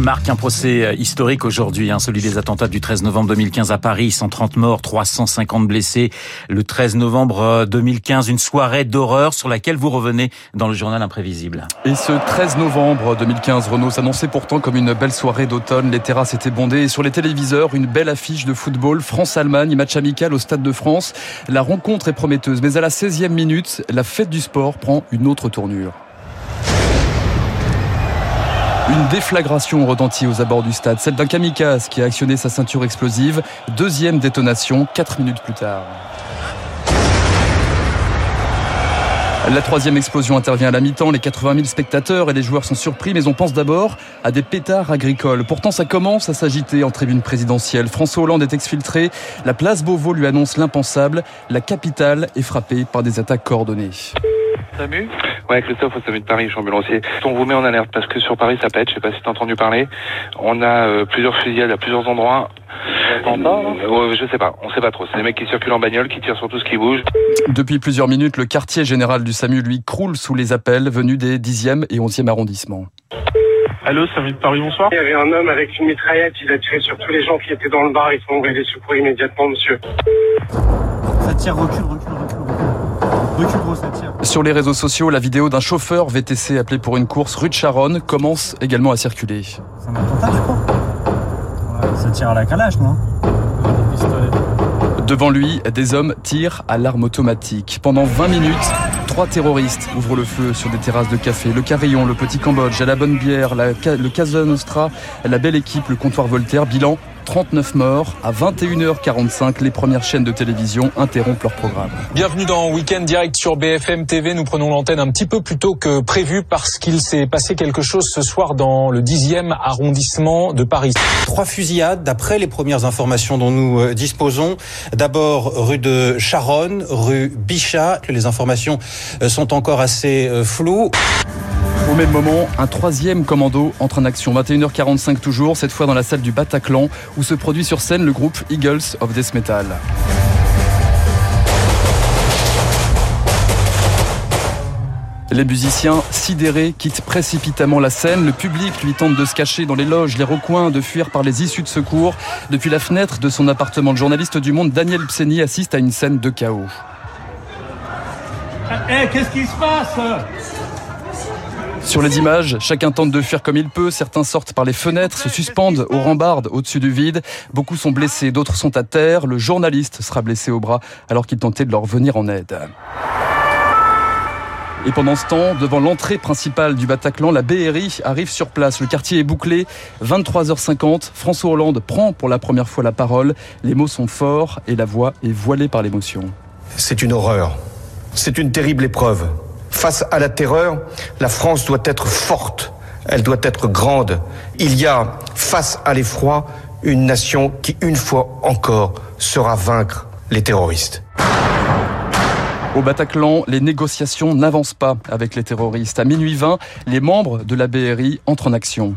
Marc, un procès historique aujourd'hui, hein, celui des attentats du 13 novembre 2015 à Paris, 130 morts, 350 blessés. Le 13 novembre 2015, une soirée d'horreur sur laquelle vous revenez dans le journal imprévisible. Et ce 13 novembre 2015, Renault s'annonçait pourtant comme une belle soirée d'automne. Les terrasses étaient bondées et sur les téléviseurs, une belle affiche de football. France-Allemagne, match amical au Stade de France. La rencontre est prometteuse, mais à la 16e minute, la fête du sport prend une autre tournure. Une déflagration retentit aux abords du stade, celle d'un kamikaze qui a actionné sa ceinture explosive. Deuxième détonation, 4 minutes plus tard. La troisième explosion intervient à la mi-temps. Les 80 000 spectateurs et les joueurs sont surpris, mais on pense d'abord à des pétards agricoles. Pourtant, ça commence à s'agiter en tribune présidentielle. François Hollande est exfiltré. La place Beauvau lui annonce l'impensable. La capitale est frappée par des attaques coordonnées. Samu Ouais, Christophe, au SAMU de Paris, je suis ambulancier. On vous met en alerte parce que sur Paris, ça pète. Je sais pas si t'as entendu parler. On a euh, plusieurs fusillades à plusieurs endroits. Euh, je sais pas, on sait pas trop. C'est des mecs qui circulent en bagnole, qui tirent sur tout ce qui bouge. Depuis plusieurs minutes, le quartier général du SAMU, lui, croule sous les appels venus des 10e et 11e arrondissements. Allô, SAMU de Paris, bonsoir. Il y avait un homme avec une mitraillette, il a tiré sur tous les gens qui étaient dans le bar, ils sont envoyés les secours immédiatement, monsieur. Ça tire, recule, recule, recule, Sur les réseaux sociaux, la vidéo d'un chauffeur VTC appelé pour une course rue de Charonne commence également à circuler. C'est un attentat, je crois. Ouais, ça tire à la calache, non? Devant lui, des hommes tirent à l'arme automatique. Pendant 20 minutes, trois terroristes ouvrent le feu sur des terrasses de café. Le Carillon, le Petit Cambodge, la Bonne Bière, la, le Casa Nostra, la Belle Équipe, le Comptoir Voltaire. Bilan 39 morts. À 21h45, les premières chaînes de télévision interrompent leur programme. Bienvenue dans Weekend Direct sur BFM TV. Nous prenons l'antenne un petit peu plus tôt que prévu parce qu'il s'est passé quelque chose ce soir dans le 10e arrondissement de Paris. Trois fusillades, d'après les premières informations dont nous euh, disposons. D'abord rue de Charonne, rue Bichat. Les informations euh, sont encore assez euh, floues. Au même moment, un troisième commando entre en action. 21h45 toujours, cette fois dans la salle du Bataclan, où se produit sur scène le groupe Eagles of Death Metal. Les musiciens, sidérés, quittent précipitamment la scène. Le public lui tente de se cacher dans les loges, les recoins, de fuir par les issues de secours. Depuis la fenêtre de son appartement, le journaliste du Monde, Daniel Pseni, assiste à une scène de chaos. Eh, qu'est-ce qui se passe? Sur les images, chacun tente de fuir comme il peut. Certains sortent par les fenêtres, se suspendent aux rambardes au-dessus du vide. Beaucoup sont blessés, d'autres sont à terre. Le journaliste sera blessé au bras alors qu'il tentait de leur venir en aide. Et pendant ce temps, devant l'entrée principale du Bataclan, la BRI arrive sur place. Le quartier est bouclé. 23h50, François Hollande prend pour la première fois la parole. Les mots sont forts et la voix est voilée par l'émotion. C'est une horreur. C'est une terrible épreuve. Face à la terreur, la France doit être forte. Elle doit être grande. Il y a, face à l'effroi, une nation qui, une fois encore, saura vaincre les terroristes. Au Bataclan, les négociations n'avancent pas avec les terroristes. À minuit 20, les membres de la BRI entrent en action.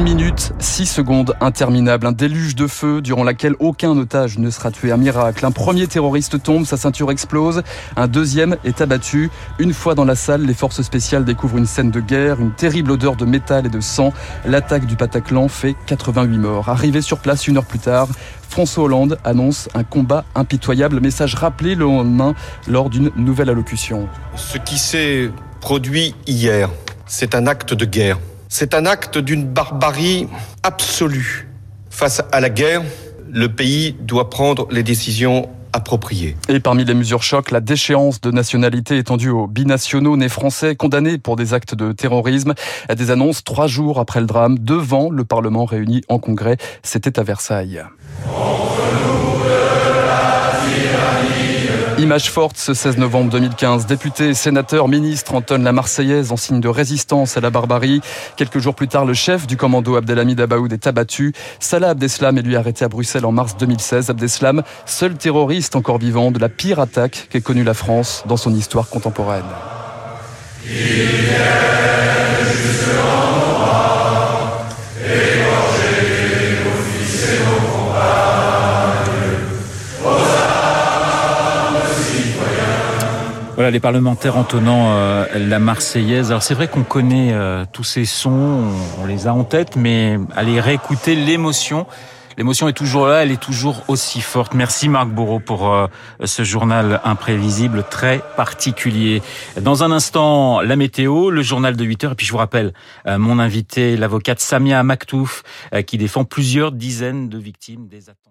Une minute, six secondes, interminable, un déluge de feu durant laquelle aucun otage ne sera tué. Un miracle. Un premier terroriste tombe, sa ceinture explose. Un deuxième est abattu. Une fois dans la salle, les forces spéciales découvrent une scène de guerre, une terrible odeur de métal et de sang. L'attaque du Bataclan fait 88 morts. Arrivé sur place une heure plus tard, François Hollande annonce un combat impitoyable. Message rappelé le lendemain lors d'une nouvelle allocution. Ce qui s'est produit hier, c'est un acte de guerre. C'est un acte d'une barbarie absolue. Face à la guerre, le pays doit prendre les décisions appropriées. Et parmi les mesures chocs, la déchéance de nationalité étendue aux binationaux nés français condamnés pour des actes de terrorisme. Des annonces trois jours après le drame devant le Parlement réuni en congrès. C'était à Versailles. Image forte ce 16 novembre 2015. Députés, sénateurs, ministres entonnent la Marseillaise en signe de résistance à la barbarie. Quelques jours plus tard, le chef du commando Abdelhamid Abaoud est abattu. Salah Abdeslam est lui arrêté à Bruxelles en mars 2016. Abdeslam, seul terroriste encore vivant de la pire attaque qu'ait connue la France dans son histoire contemporaine. Les parlementaires entonnant euh, la Marseillaise. Alors c'est vrai qu'on connaît euh, tous ces sons, on, on, les a en tête, mais allez réécouter l'émotion. L'émotion est toujours là, elle est toujours aussi forte. Merci Marc Bourreau pour euh, ce journal imprévisible très particulier. Dans un instant, la météo, le journal de 8 heures. Et puis je vous rappelle, euh, mon invité, l'avocate Samia Maktouf, euh, qui défend plusieurs dizaines de victimes des attentats.